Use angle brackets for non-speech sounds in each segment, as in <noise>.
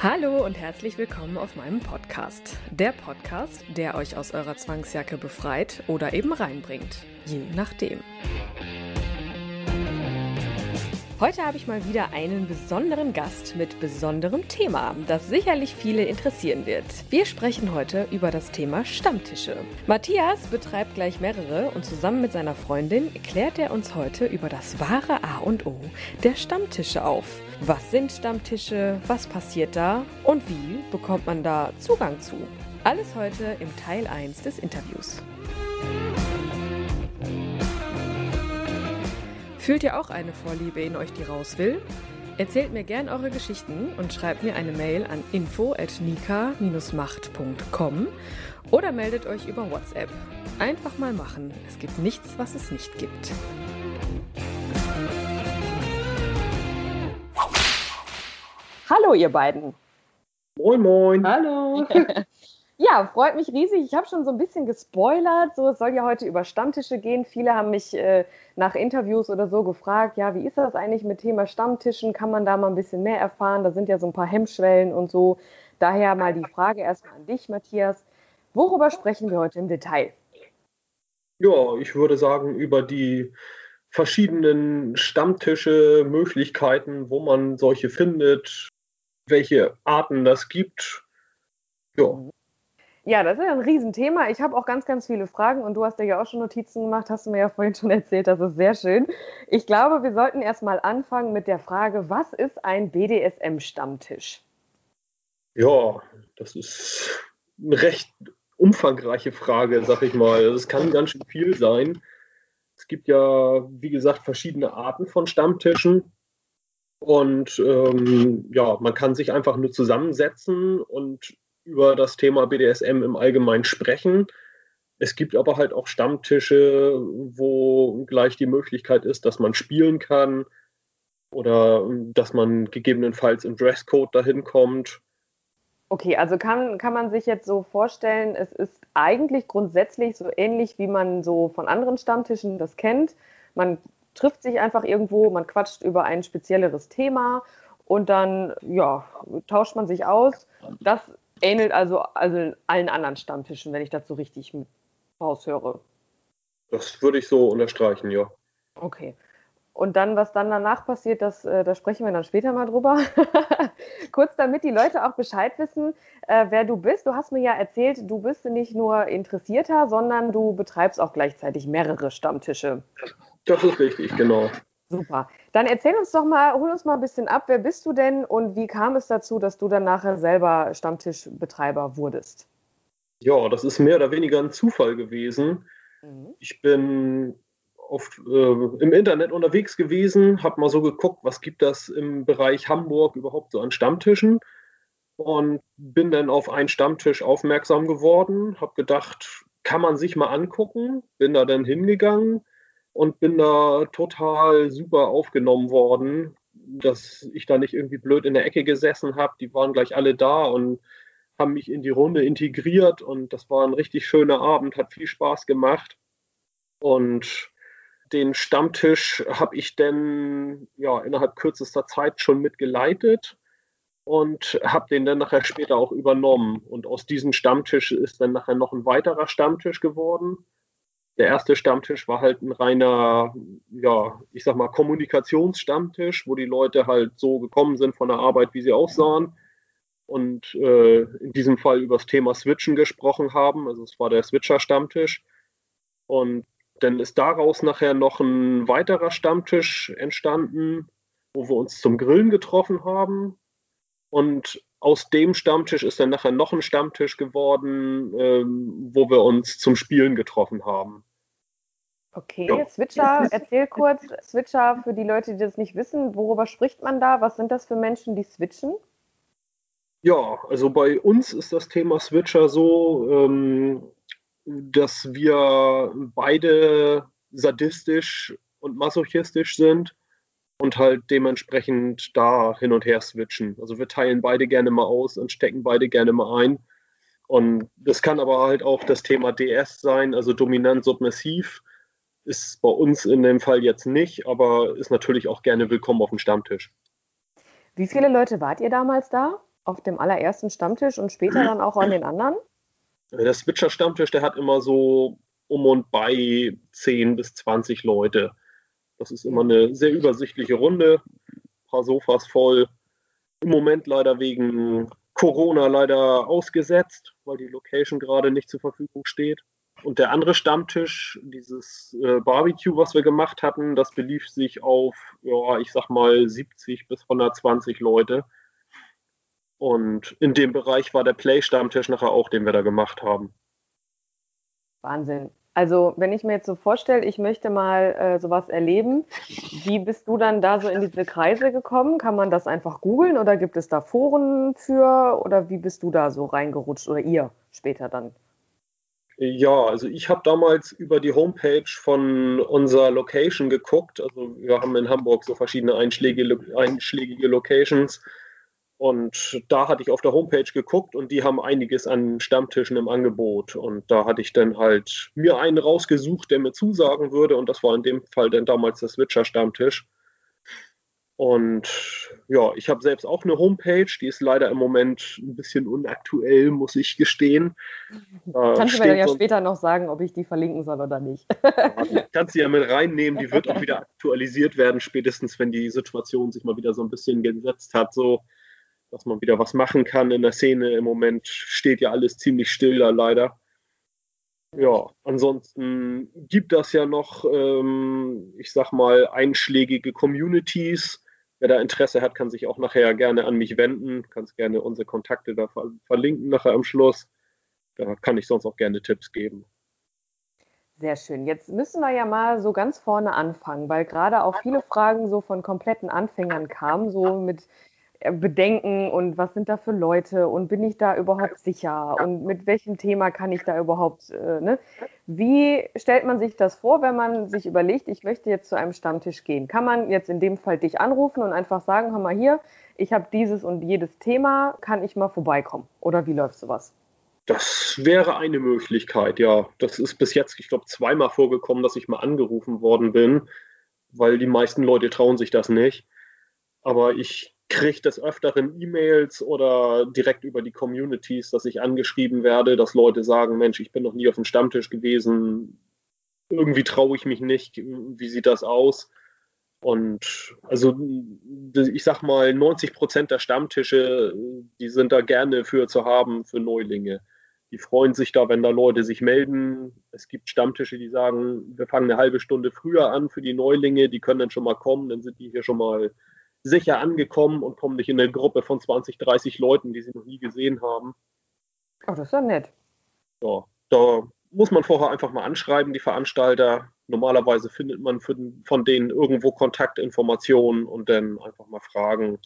Hallo und herzlich willkommen auf meinem Podcast. Der Podcast, der euch aus eurer Zwangsjacke befreit oder eben reinbringt. Je nachdem. Heute habe ich mal wieder einen besonderen Gast mit besonderem Thema, das sicherlich viele interessieren wird. Wir sprechen heute über das Thema Stammtische. Matthias betreibt gleich mehrere und zusammen mit seiner Freundin klärt er uns heute über das wahre A und O der Stammtische auf. Was sind Stammtische? Was passiert da? Und wie bekommt man da Zugang zu? Alles heute im Teil 1 des Interviews. Fühlt ihr auch eine Vorliebe in euch, die raus will? Erzählt mir gern eure Geschichten und schreibt mir eine Mail an info@nika-macht.com oder meldet euch über WhatsApp. Einfach mal machen. Es gibt nichts, was es nicht gibt. Hallo, ihr beiden. Moin, moin. Hallo. <laughs> ja, freut mich riesig. Ich habe schon so ein bisschen gespoilert. So, es soll ja heute über Stammtische gehen. Viele haben mich äh, nach Interviews oder so gefragt, ja, wie ist das eigentlich mit Thema Stammtischen? Kann man da mal ein bisschen mehr erfahren? Da sind ja so ein paar Hemmschwellen und so. Daher mal die Frage erstmal an dich, Matthias. Worüber sprechen wir heute im Detail? Ja, ich würde sagen, über die verschiedenen Stammtische, Möglichkeiten, wo man solche findet, welche Arten das gibt. Ja. Ja, das ist ja ein Riesenthema. Ich habe auch ganz, ganz viele Fragen und du hast dir ja auch schon Notizen gemacht, hast du mir ja vorhin schon <laughs> erzählt, das ist sehr schön. Ich glaube, wir sollten erstmal anfangen mit der Frage, was ist ein BDSM-Stammtisch? Ja, das ist eine recht umfangreiche Frage, sag ich mal. Es kann ganz schön viel sein. Es gibt ja, wie gesagt, verschiedene Arten von Stammtischen. Und ähm, ja, man kann sich einfach nur zusammensetzen und über das Thema BDSM im Allgemeinen sprechen. Es gibt aber halt auch Stammtische, wo gleich die Möglichkeit ist, dass man spielen kann oder dass man gegebenenfalls im Dresscode dahin kommt. Okay, also kann, kann man sich jetzt so vorstellen, es ist eigentlich grundsätzlich so ähnlich, wie man so von anderen Stammtischen das kennt. Man trifft sich einfach irgendwo, man quatscht über ein spezielleres Thema und dann ja, tauscht man sich aus. Das ähnelt also, also allen anderen Stammtischen, wenn ich das so richtig raushöre. Das würde ich so unterstreichen, ja. Okay. Und dann, was dann danach passiert, das, äh, da sprechen wir dann später mal drüber. <laughs> Kurz damit die Leute auch Bescheid wissen, äh, wer du bist. Du hast mir ja erzählt, du bist nicht nur Interessierter, sondern du betreibst auch gleichzeitig mehrere Stammtische. Das ist richtig, genau. Super. Dann erzähl uns doch mal, hol uns mal ein bisschen ab. Wer bist du denn und wie kam es dazu, dass du dann nachher selber Stammtischbetreiber wurdest? Ja, das ist mehr oder weniger ein Zufall gewesen. Mhm. Ich bin oft äh, im Internet unterwegs gewesen, habe mal so geguckt, was gibt das im Bereich Hamburg überhaupt so an Stammtischen und bin dann auf einen Stammtisch aufmerksam geworden, habe gedacht, kann man sich mal angucken, bin da dann hingegangen und bin da total super aufgenommen worden, dass ich da nicht irgendwie blöd in der Ecke gesessen habe. Die waren gleich alle da und haben mich in die Runde integriert und das war ein richtig schöner Abend, hat viel Spaß gemacht. Und den Stammtisch habe ich dann ja innerhalb kürzester Zeit schon mitgeleitet und habe den dann nachher später auch übernommen. Und aus diesem Stammtisch ist dann nachher noch ein weiterer Stammtisch geworden der erste Stammtisch war halt ein reiner, ja, ich sag mal, Kommunikationsstammtisch, wo die Leute halt so gekommen sind von der Arbeit, wie sie aussahen und äh, in diesem Fall über das Thema Switchen gesprochen haben. Also es war der Switcher-Stammtisch. Und dann ist daraus nachher noch ein weiterer Stammtisch entstanden, wo wir uns zum Grillen getroffen haben. Und aus dem Stammtisch ist dann nachher noch ein Stammtisch geworden, ähm, wo wir uns zum Spielen getroffen haben. Okay, ja. Switcher, erzähl kurz, Switcher für die Leute, die das nicht wissen, worüber spricht man da? Was sind das für Menschen, die switchen? Ja, also bei uns ist das Thema Switcher so, ähm, dass wir beide sadistisch und masochistisch sind und halt dementsprechend da hin und her switchen. Also wir teilen beide gerne mal aus und stecken beide gerne mal ein. Und das kann aber halt auch das Thema DS sein, also dominant submissiv. Ist bei uns in dem Fall jetzt nicht, aber ist natürlich auch gerne willkommen auf dem Stammtisch. Wie viele Leute wart ihr damals da? Auf dem allerersten Stammtisch und später dann auch an den anderen? Der Switcher-Stammtisch, der hat immer so um und bei 10 bis 20 Leute. Das ist immer eine sehr übersichtliche Runde. Ein paar Sofas voll. Im Moment leider wegen Corona leider ausgesetzt, weil die Location gerade nicht zur Verfügung steht. Und der andere Stammtisch, dieses äh, Barbecue, was wir gemacht hatten, das belief sich auf, ja, ich sag mal 70 bis 120 Leute. Und in dem Bereich war der Play-Stammtisch nachher auch, den wir da gemacht haben. Wahnsinn. Also, wenn ich mir jetzt so vorstelle, ich möchte mal äh, sowas erleben, wie bist du dann da so in diese Kreise gekommen? Kann man das einfach googeln oder gibt es da Foren für oder wie bist du da so reingerutscht oder ihr später dann? Ja, also ich habe damals über die Homepage von unserer Location geguckt. Also wir haben in Hamburg so verschiedene einschlägige, einschlägige Locations und da hatte ich auf der Homepage geguckt und die haben einiges an Stammtischen im Angebot. Und da hatte ich dann halt mir einen rausgesucht, der mir zusagen würde. Und das war in dem Fall dann damals der Switcher-Stammtisch. Und ja, ich habe selbst auch eine Homepage, die ist leider im Moment ein bisschen unaktuell, muss ich gestehen. <laughs> Kannst du mir ja später noch sagen, ob ich die verlinken soll oder nicht. kannst du ja mit reinnehmen, die wird auch wieder <laughs> aktualisiert werden, spätestens wenn die Situation sich mal wieder so ein bisschen gesetzt hat. So, dass man wieder was machen kann in der Szene. Im Moment steht ja alles ziemlich still da leider. Ja, ansonsten gibt das ja noch, ähm, ich sag mal, einschlägige Communities. Wer da Interesse hat, kann sich auch nachher gerne an mich wenden. Kannst gerne unsere Kontakte da verlinken nachher am Schluss. Da kann ich sonst auch gerne Tipps geben. Sehr schön. Jetzt müssen wir ja mal so ganz vorne anfangen, weil gerade auch viele Fragen so von kompletten Anfängern kamen, so mit bedenken und was sind da für Leute und bin ich da überhaupt sicher und mit welchem Thema kann ich da überhaupt, äh, ne? Wie stellt man sich das vor, wenn man sich überlegt, ich möchte jetzt zu einem Stammtisch gehen? Kann man jetzt in dem Fall dich anrufen und einfach sagen, hör mal hier, ich habe dieses und jedes Thema, kann ich mal vorbeikommen? Oder wie läuft sowas? Das wäre eine Möglichkeit, ja. Das ist bis jetzt, ich glaube, zweimal vorgekommen, dass ich mal angerufen worden bin, weil die meisten Leute trauen sich das nicht. Aber ich kriege des Öfteren E-Mails oder direkt über die Communities, dass ich angeschrieben werde, dass Leute sagen, Mensch, ich bin noch nie auf dem Stammtisch gewesen, irgendwie traue ich mich nicht, wie sieht das aus? Und also ich sag mal, 90 Prozent der Stammtische, die sind da gerne für zu haben für Neulinge. Die freuen sich da, wenn da Leute sich melden. Es gibt Stammtische, die sagen, wir fangen eine halbe Stunde früher an für die Neulinge, die können dann schon mal kommen, dann sind die hier schon mal sicher angekommen und kommen nicht in eine Gruppe von 20, 30 Leuten, die sie noch nie gesehen haben. Oh, das ist ja nett. Ja, da muss man vorher einfach mal anschreiben, die Veranstalter. Normalerweise findet man von denen irgendwo Kontaktinformationen und dann einfach mal fragen.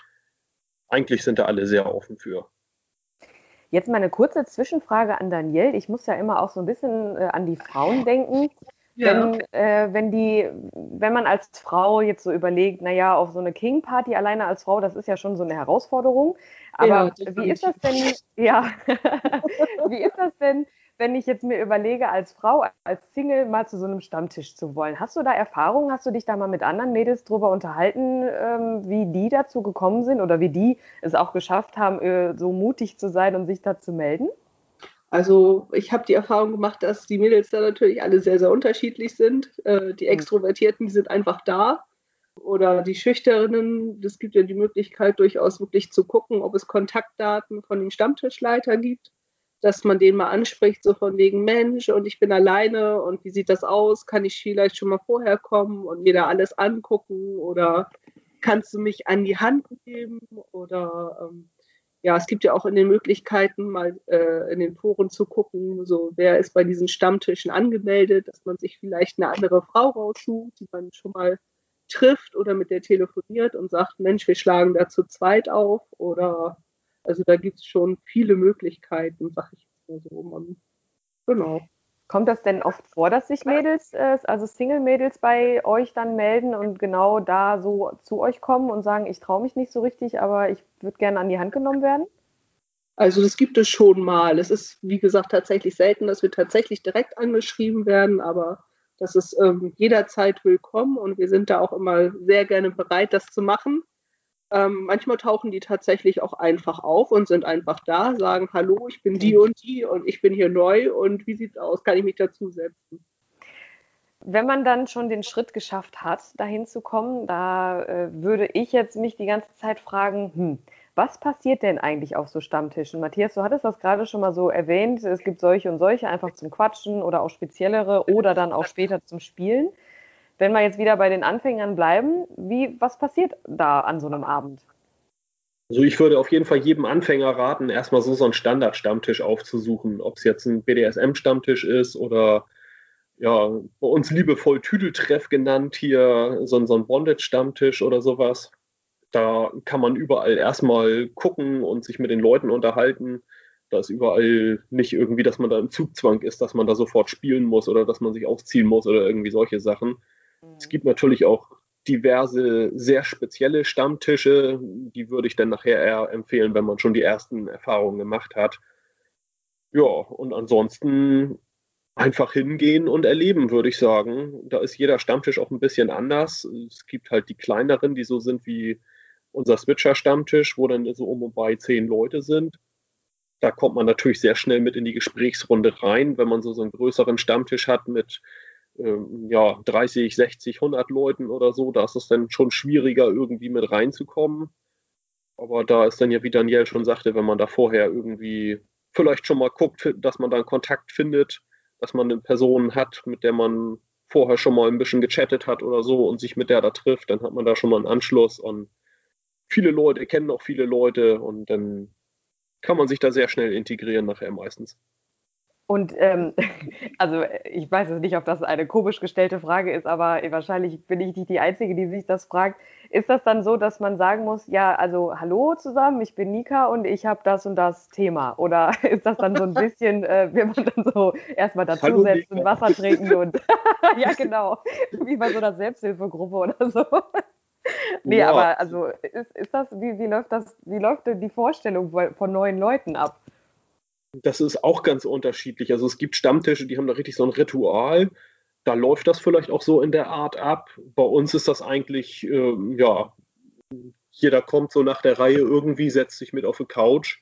Eigentlich sind da alle sehr offen für. Jetzt mal eine kurze Zwischenfrage an Daniel. Ich muss ja immer auch so ein bisschen äh, an die Frauen denken. Ja. Wenn, äh, wenn, die, wenn man als Frau jetzt so überlegt, naja, auf so eine King-Party alleine als Frau, das ist ja schon so eine Herausforderung. Aber ja, wie ist das denn, ja, <laughs> wie ist das denn, wenn ich jetzt mir überlege, als Frau, als Single mal zu so einem Stammtisch zu wollen? Hast du da Erfahrungen? Hast du dich da mal mit anderen Mädels drüber unterhalten, ähm, wie die dazu gekommen sind oder wie die es auch geschafft haben, äh, so mutig zu sein und sich da zu melden? Also ich habe die Erfahrung gemacht, dass die Mädels da natürlich alle sehr, sehr unterschiedlich sind. Äh, die mhm. Extrovertierten, die sind einfach da. Oder die Schüchternen, es gibt ja die Möglichkeit durchaus wirklich zu gucken, ob es Kontaktdaten von den Stammtischleitern gibt, dass man den mal anspricht, so von wegen Mensch und ich bin alleine und wie sieht das aus? Kann ich vielleicht schon mal vorher kommen und mir da alles angucken oder kannst du mich an die Hand nehmen oder ähm, ja, es gibt ja auch in den Möglichkeiten, mal äh, in den Foren zu gucken, so wer ist bei diesen Stammtischen angemeldet, dass man sich vielleicht eine andere Frau raussucht, die man schon mal trifft oder mit der telefoniert und sagt, Mensch, wir schlagen da zu zweit auf. Oder also da gibt es schon viele Möglichkeiten, sag ich mal so. Man, genau. Kommt das denn oft vor, dass sich Mädels, äh, also Single-Mädels bei euch dann melden und genau da so zu euch kommen und sagen, ich traue mich nicht so richtig, aber ich würde gerne an die Hand genommen werden? Also das gibt es schon mal. Es ist, wie gesagt, tatsächlich selten, dass wir tatsächlich direkt angeschrieben werden, aber das ist ähm, jederzeit willkommen und wir sind da auch immer sehr gerne bereit, das zu machen. Ähm, manchmal tauchen die tatsächlich auch einfach auf und sind einfach da, sagen, hallo, ich bin die und die und ich bin hier neu und wie sieht's aus? Kann ich mich dazusetzen? Wenn man dann schon den Schritt geschafft hat, dahin zu kommen, da äh, würde ich jetzt mich die ganze Zeit fragen, hm, was passiert denn eigentlich auf so Stammtischen? Matthias, du hattest das gerade schon mal so erwähnt. Es gibt solche und solche einfach zum Quatschen oder auch speziellere oder dann auch später zum Spielen. Wenn wir jetzt wieder bei den Anfängern bleiben, wie, was passiert da an so einem Abend? Also ich würde auf jeden Fall jedem Anfänger raten, erstmal so, so einen Standard-Stammtisch aufzusuchen. Ob es jetzt ein BDSM-Stammtisch ist oder ja, bei uns liebevoll Tüdeltreff genannt, hier so, so ein Bondage-Stammtisch oder sowas. Da kann man überall erstmal gucken und sich mit den Leuten unterhalten. Da ist überall nicht irgendwie, dass man da im Zugzwang ist, dass man da sofort spielen muss oder dass man sich aufziehen muss oder irgendwie solche Sachen. Es gibt natürlich auch diverse sehr spezielle Stammtische, die würde ich dann nachher eher empfehlen, wenn man schon die ersten Erfahrungen gemacht hat. Ja, und ansonsten einfach hingehen und erleben, würde ich sagen. Da ist jeder Stammtisch auch ein bisschen anders. Es gibt halt die kleineren, die so sind wie unser Switcher-Stammtisch, wo dann so um und bei zehn Leute sind. Da kommt man natürlich sehr schnell mit in die Gesprächsrunde rein, wenn man so, so einen größeren Stammtisch hat mit ähm, ja, 30, 60, 100 Leuten oder so. Da ist es dann schon schwieriger, irgendwie mit reinzukommen. Aber da ist dann ja, wie Daniel schon sagte, wenn man da vorher irgendwie vielleicht schon mal guckt, dass man da einen Kontakt findet, dass man eine Person hat, mit der man vorher schon mal ein bisschen gechattet hat oder so und sich mit der da trifft, dann hat man da schon mal einen Anschluss und viele Leute kennen auch viele Leute und dann kann man sich da sehr schnell integrieren nachher meistens. Und ähm, <laughs> also ich weiß jetzt nicht, ob das eine komisch gestellte Frage ist, aber wahrscheinlich bin ich nicht die Einzige, die sich das fragt. Ist das dann so, dass man sagen muss, ja, also hallo zusammen, ich bin Nika und ich habe das und das Thema? Oder <laughs> ist das dann so ein bisschen, äh, will man dann so erstmal <laughs> dazusetzen, Wasser trinken und ja genau, wie bei so einer Selbsthilfegruppe oder so? nee, ja. aber also ist, ist das, wie, wie läuft das, wie läuft denn die Vorstellung von neuen Leuten ab? Das ist auch ganz unterschiedlich. Also es gibt Stammtische, die haben da richtig so ein Ritual. Da läuft das vielleicht auch so in der Art ab. Bei uns ist das eigentlich, äh, ja, jeder kommt so nach der Reihe irgendwie, setzt sich mit auf die Couch.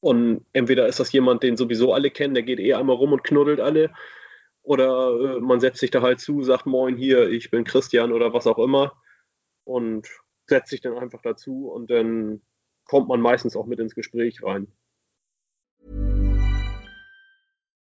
Und entweder ist das jemand, den sowieso alle kennen, der geht eh einmal rum und knuddelt alle. Oder äh, man setzt sich da halt zu, sagt Moin hier, ich bin Christian oder was auch immer. Und setzt sich dann einfach dazu und dann kommt man meistens auch mit ins Gespräch rein.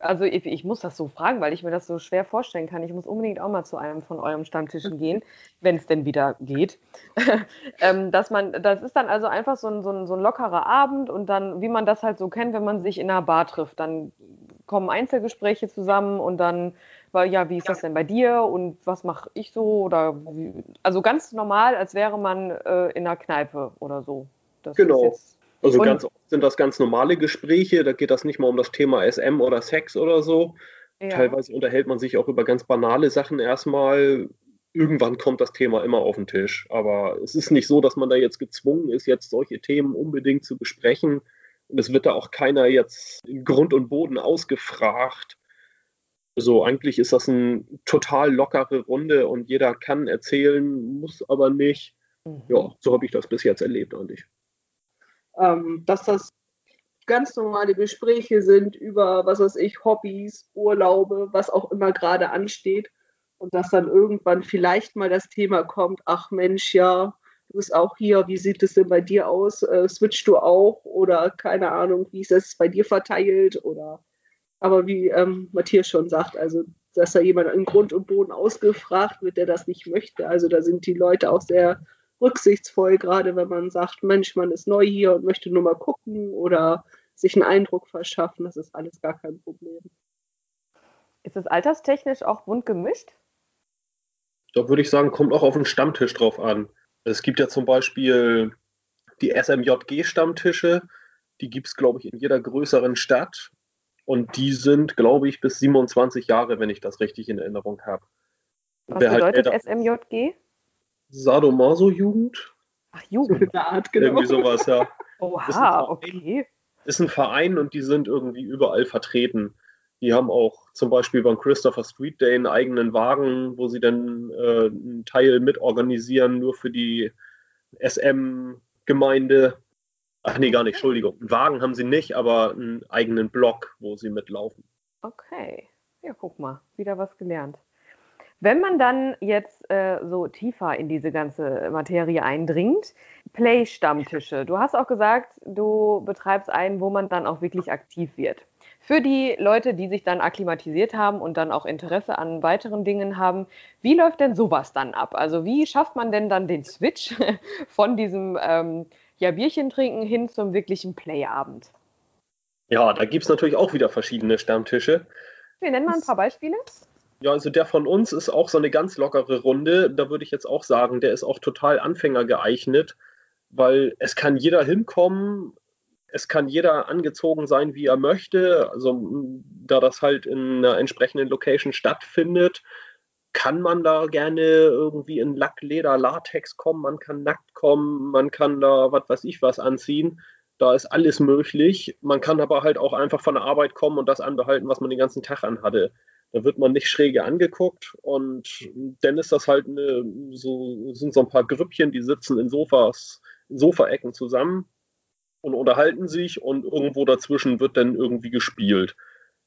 also ich, ich, muss das so fragen, weil ich mir das so schwer vorstellen kann. Ich muss unbedingt auch mal zu einem von eurem Stammtischen gehen, <laughs> wenn es denn wieder geht. <laughs> ähm, dass man, das ist dann also einfach so ein, so, ein, so ein lockerer Abend und dann, wie man das halt so kennt, wenn man sich in einer Bar trifft, dann kommen Einzelgespräche zusammen und dann, ja, wie ist das denn bei dir und was mache ich so? Oder wie, also ganz normal, als wäre man äh, in einer Kneipe oder so. Das genau. Jetzt, also und, ganz oft sind das ganz normale Gespräche, da geht das nicht mal um das Thema SM oder Sex oder so. Ja. Teilweise unterhält man sich auch über ganz banale Sachen erstmal. Irgendwann kommt das Thema immer auf den Tisch. Aber es ist nicht so, dass man da jetzt gezwungen ist, jetzt solche Themen unbedingt zu besprechen. Und es wird da auch keiner jetzt in Grund und Boden ausgefragt. So, eigentlich ist das eine total lockere Runde und jeder kann erzählen, muss aber nicht. Mhm. Ja, so habe ich das bis jetzt erlebt eigentlich. Ähm, dass das ganz normale Gespräche sind über, was weiß ich, Hobbys, Urlaube, was auch immer gerade ansteht. Und dass dann irgendwann vielleicht mal das Thema kommt, ach Mensch, ja, du bist auch hier, wie sieht es denn bei dir aus? Äh, switchst du auch? Oder keine Ahnung, wie ist es bei dir verteilt? Oder aber wie ähm, Matthias schon sagt, also dass da jemand in Grund und Boden ausgefragt wird, der das nicht möchte. Also da sind die Leute auch sehr rücksichtsvoll, gerade wenn man sagt, Mensch, man ist neu hier und möchte nur mal gucken oder sich einen Eindruck verschaffen. Das ist alles gar kein Problem. Ist es alterstechnisch auch bunt gemischt? Da würde ich sagen, kommt auch auf den Stammtisch drauf an. Es gibt ja zum Beispiel die SMJG-Stammtische, die gibt es, glaube ich, in jeder größeren Stadt. Und die sind, glaube ich, bis 27 Jahre, wenn ich das richtig in Erinnerung habe. Was Wer halt bedeutet halt SMJG? Sadomaso-Jugend. Ach, Jugend. Art, genau. Irgendwie sowas, ja. Oha, okay. Ist ein Verein und die sind irgendwie überall vertreten. Die haben auch zum Beispiel beim Christopher Street Day einen eigenen Wagen, wo sie dann äh, einen Teil mitorganisieren, nur für die SM-Gemeinde. Ach nee, gar nicht, Entschuldigung. Einen Wagen haben sie nicht, aber einen eigenen Block, wo sie mitlaufen. Okay. Ja, guck mal, wieder was gelernt. Wenn man dann jetzt äh, so tiefer in diese ganze Materie eindringt, Play-Stammtische. Du hast auch gesagt, du betreibst einen, wo man dann auch wirklich aktiv wird. Für die Leute, die sich dann akklimatisiert haben und dann auch Interesse an weiteren Dingen haben, wie läuft denn sowas dann ab? Also wie schafft man denn dann den Switch <laughs> von diesem ähm, ja, Bierchen trinken hin zum wirklichen Playabend. Ja, da gibt es natürlich auch wieder verschiedene Stammtische. Wir nennen mal ein paar Beispiele. Ja, also der von uns ist auch so eine ganz lockere Runde. Da würde ich jetzt auch sagen, der ist auch total Anfänger geeignet, weil es kann jeder hinkommen, es kann jeder angezogen sein, wie er möchte. Also da das halt in einer entsprechenden Location stattfindet, kann man da gerne irgendwie in Lack, Leder, Latex kommen, man kann nackt kommen, man kann da was weiß ich was anziehen. Da ist alles möglich. Man kann aber halt auch einfach von der Arbeit kommen und das anbehalten, was man den ganzen Tag anhatte. Da wird man nicht schräge angeguckt und dann ist das halt eine, so, sind so ein paar Grüppchen, die sitzen in Sofas, in Sofaecken zusammen und unterhalten sich und irgendwo dazwischen wird dann irgendwie gespielt.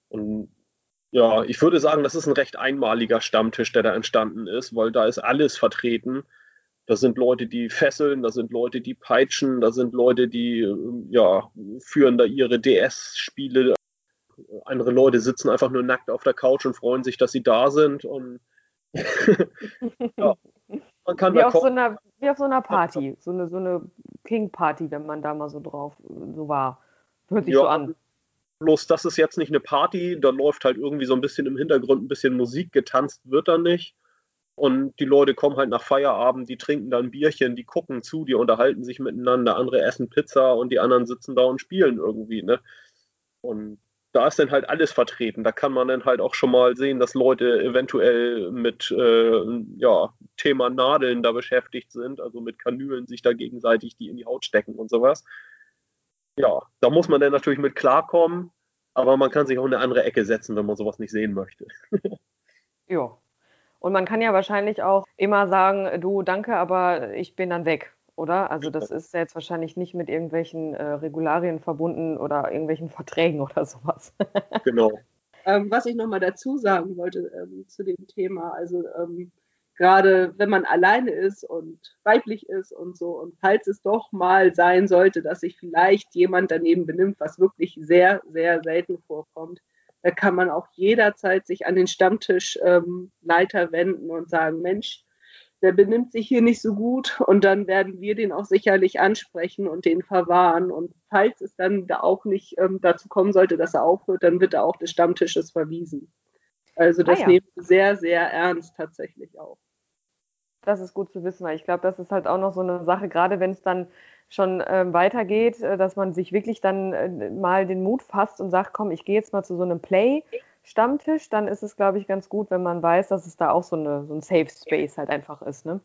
Und ja, ich würde sagen, das ist ein recht einmaliger Stammtisch, der da entstanden ist, weil da ist alles vertreten. Da sind Leute, die fesseln, da sind Leute, die peitschen, da sind Leute, die ja, führen da ihre DS-Spiele. Andere Leute sitzen einfach nur nackt auf der Couch und freuen sich, dass sie da sind. Und <laughs> ja, man kann wie, auf so einer, wie auf so einer Party, so eine, so eine King-Party, wenn man da mal so drauf so war. Hört sich ja, so an. Bloß das ist jetzt nicht eine Party, da läuft halt irgendwie so ein bisschen im Hintergrund ein bisschen Musik, getanzt wird da nicht. Und die Leute kommen halt nach Feierabend, die trinken dann Bierchen, die gucken zu, die unterhalten sich miteinander, andere essen Pizza und die anderen sitzen da und spielen irgendwie, ne? Und da ist dann halt alles vertreten. Da kann man dann halt auch schon mal sehen, dass Leute eventuell mit äh, ja, Thema Nadeln da beschäftigt sind, also mit Kanülen sich da gegenseitig die in die Haut stecken und sowas ja, da muss man dann natürlich mit klarkommen, aber man kann sich auch in eine andere Ecke setzen, wenn man sowas nicht sehen möchte. <laughs> ja. Und man kann ja wahrscheinlich auch immer sagen, du danke, aber ich bin dann weg, oder? Also das ist jetzt wahrscheinlich nicht mit irgendwelchen äh, Regularien verbunden oder irgendwelchen <laughs> Verträgen oder sowas. genau. Ähm, was ich nochmal dazu sagen wollte ähm, zu dem Thema, also ähm, gerade wenn man alleine ist und weiblich ist und so. Und falls es doch mal sein sollte, dass sich vielleicht jemand daneben benimmt, was wirklich sehr, sehr selten vorkommt, da kann man auch jederzeit sich an den Stammtischleiter ähm, wenden und sagen, Mensch, der benimmt sich hier nicht so gut und dann werden wir den auch sicherlich ansprechen und den verwahren. Und falls es dann da auch nicht ähm, dazu kommen sollte, dass er aufhört, dann wird er auch des Stammtisches verwiesen. Also das ah, ja. nehmen wir sehr, sehr ernst tatsächlich auch. Das ist gut zu wissen, weil ich glaube, das ist halt auch noch so eine Sache, gerade wenn es dann schon ähm, weitergeht, äh, dass man sich wirklich dann äh, mal den Mut fasst und sagt, komm, ich gehe jetzt mal zu so einem Play-Stammtisch, dann ist es, glaube ich, ganz gut, wenn man weiß, dass es da auch so, eine, so ein Safe Space halt einfach ist. Ne?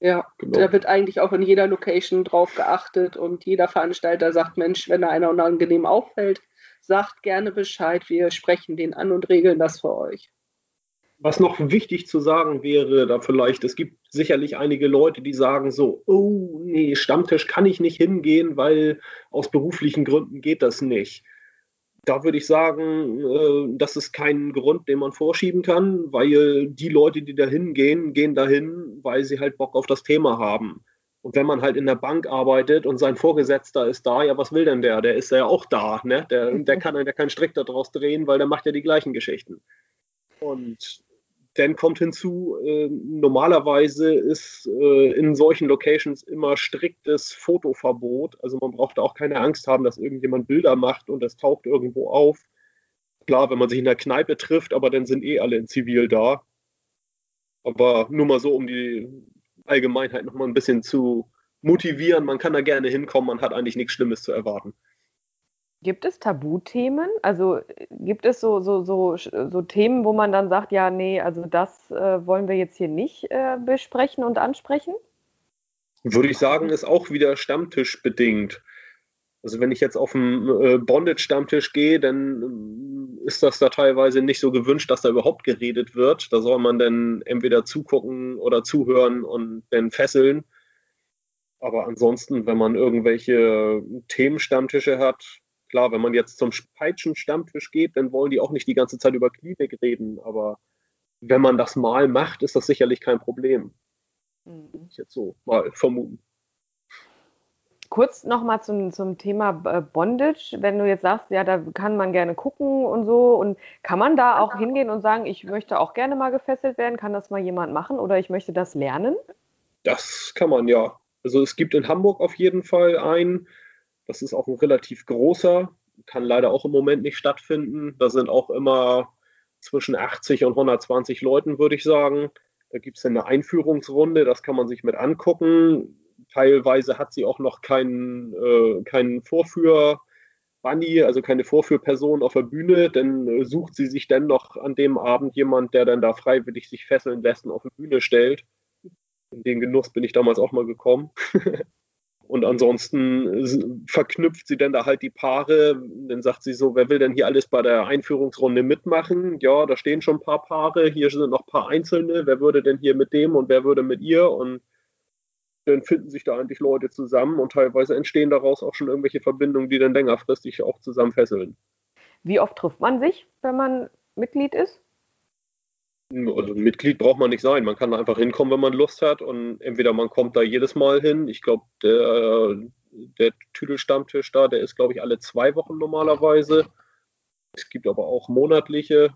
Ja, genau. da wird eigentlich auch in jeder Location drauf geachtet und jeder Veranstalter sagt, Mensch, wenn da einer unangenehm auffällt, sagt gerne Bescheid, wir sprechen den an und regeln das für euch. Was noch wichtig zu sagen wäre, da vielleicht, es gibt sicherlich einige Leute, die sagen so, oh nee, Stammtisch kann ich nicht hingehen, weil aus beruflichen Gründen geht das nicht. Da würde ich sagen, äh, das ist kein Grund, den man vorschieben kann, weil die Leute, die da hingehen, gehen dahin, weil sie halt Bock auf das Thema haben. Und wenn man halt in der Bank arbeitet und sein Vorgesetzter ist da, ja, was will denn der? Der ist ja auch da, ne? Der, der kann ja keinen Strick daraus drehen, weil der macht ja die gleichen Geschichten. Und dann kommt hinzu, äh, normalerweise ist äh, in solchen Locations immer striktes Fotoverbot. Also man braucht auch keine Angst haben, dass irgendjemand Bilder macht und das taucht irgendwo auf. Klar, wenn man sich in der Kneipe trifft, aber dann sind eh alle in Zivil da. Aber nur mal so, um die Allgemeinheit nochmal ein bisschen zu motivieren. Man kann da gerne hinkommen, man hat eigentlich nichts Schlimmes zu erwarten. Gibt es Tabuthemen? Also gibt es so, so, so, so Themen, wo man dann sagt, ja, nee, also das äh, wollen wir jetzt hier nicht äh, besprechen und ansprechen? Würde ich sagen, ist auch wieder stammtischbedingt. Also wenn ich jetzt auf einen äh, Bondage-Stammtisch gehe, dann äh, ist das da teilweise nicht so gewünscht, dass da überhaupt geredet wird. Da soll man dann entweder zugucken oder zuhören und dann fesseln. Aber ansonsten, wenn man irgendwelche Themenstammtische hat, Klar, wenn man jetzt zum Peitschen-Stammtisch geht, dann wollen die auch nicht die ganze Zeit über Klinik reden, aber wenn man das mal macht, ist das sicherlich kein Problem. Mhm. Ich jetzt so mal vermuten. Kurz nochmal zum, zum Thema äh, Bondage. Wenn du jetzt sagst, ja, da kann man gerne gucken und so, und kann man da auch hingehen und sagen, ich möchte auch gerne mal gefesselt werden, kann das mal jemand machen oder ich möchte das lernen? Das kann man ja. Also es gibt in Hamburg auf jeden Fall einen, das ist auch ein relativ großer, kann leider auch im Moment nicht stattfinden. Da sind auch immer zwischen 80 und 120 Leuten, würde ich sagen. Da gibt es eine Einführungsrunde, das kann man sich mit angucken. Teilweise hat sie auch noch keinen, äh, keinen Vorführ. Bunny, also keine Vorführperson auf der Bühne, dann äh, sucht sie sich dann noch an dem Abend jemand, der dann da freiwillig sich fesseln lässt und auf die Bühne stellt. In den Genuss bin ich damals auch mal gekommen. <laughs> Und ansonsten verknüpft sie dann da halt die Paare. Dann sagt sie so, wer will denn hier alles bei der Einführungsrunde mitmachen? Ja, da stehen schon ein paar Paare, hier sind noch ein paar Einzelne. Wer würde denn hier mit dem und wer würde mit ihr? Und dann finden sich da eigentlich Leute zusammen und teilweise entstehen daraus auch schon irgendwelche Verbindungen, die dann längerfristig auch zusammen fesseln. Wie oft trifft man sich, wenn man Mitglied ist? Also Mitglied braucht man nicht sein. Man kann einfach hinkommen, wenn man Lust hat. Und entweder man kommt da jedes Mal hin. Ich glaube, der, der Tüdelstammtisch da, der ist, glaube ich, alle zwei Wochen normalerweise. Es gibt aber auch monatliche.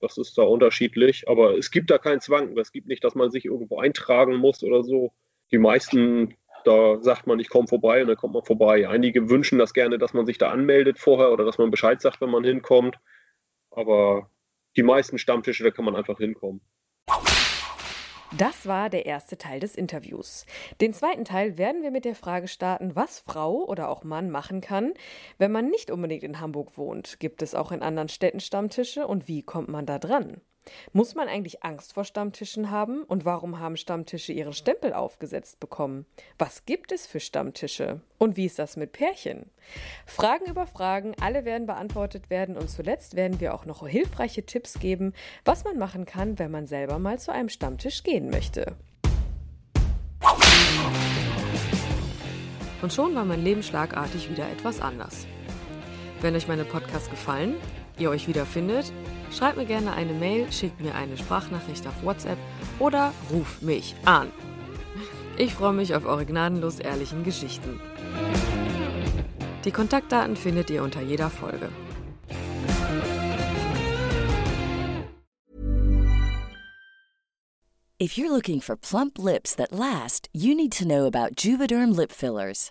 Das ist da unterschiedlich. Aber es gibt da keinen Zwang. Es gibt nicht, dass man sich irgendwo eintragen muss oder so. Die meisten, da sagt man, ich komme vorbei und dann kommt man vorbei. Einige wünschen das gerne, dass man sich da anmeldet vorher oder dass man Bescheid sagt, wenn man hinkommt. Aber die meisten Stammtische, da kann man einfach hinkommen. Das war der erste Teil des Interviews. Den zweiten Teil werden wir mit der Frage starten, was Frau oder auch Mann machen kann, wenn man nicht unbedingt in Hamburg wohnt. Gibt es auch in anderen Städten Stammtische und wie kommt man da dran? Muss man eigentlich Angst vor Stammtischen haben? Und warum haben Stammtische ihren Stempel aufgesetzt bekommen? Was gibt es für Stammtische? Und wie ist das mit Pärchen? Fragen über Fragen, alle werden beantwortet werden und zuletzt werden wir auch noch hilfreiche Tipps geben, was man machen kann, wenn man selber mal zu einem Stammtisch gehen möchte. Und schon war mein Leben schlagartig wieder etwas anders. Wenn euch meine Podcasts gefallen, ihr euch wiederfindet, schreibt mir gerne eine Mail, schickt mir eine Sprachnachricht auf WhatsApp oder ruft mich an. Ich freue mich auf eure gnadenlos ehrlichen Geschichten. Die Kontaktdaten findet ihr unter jeder Folge. If you're looking for plump lips that last, you need to know about Juvederm lip fillers.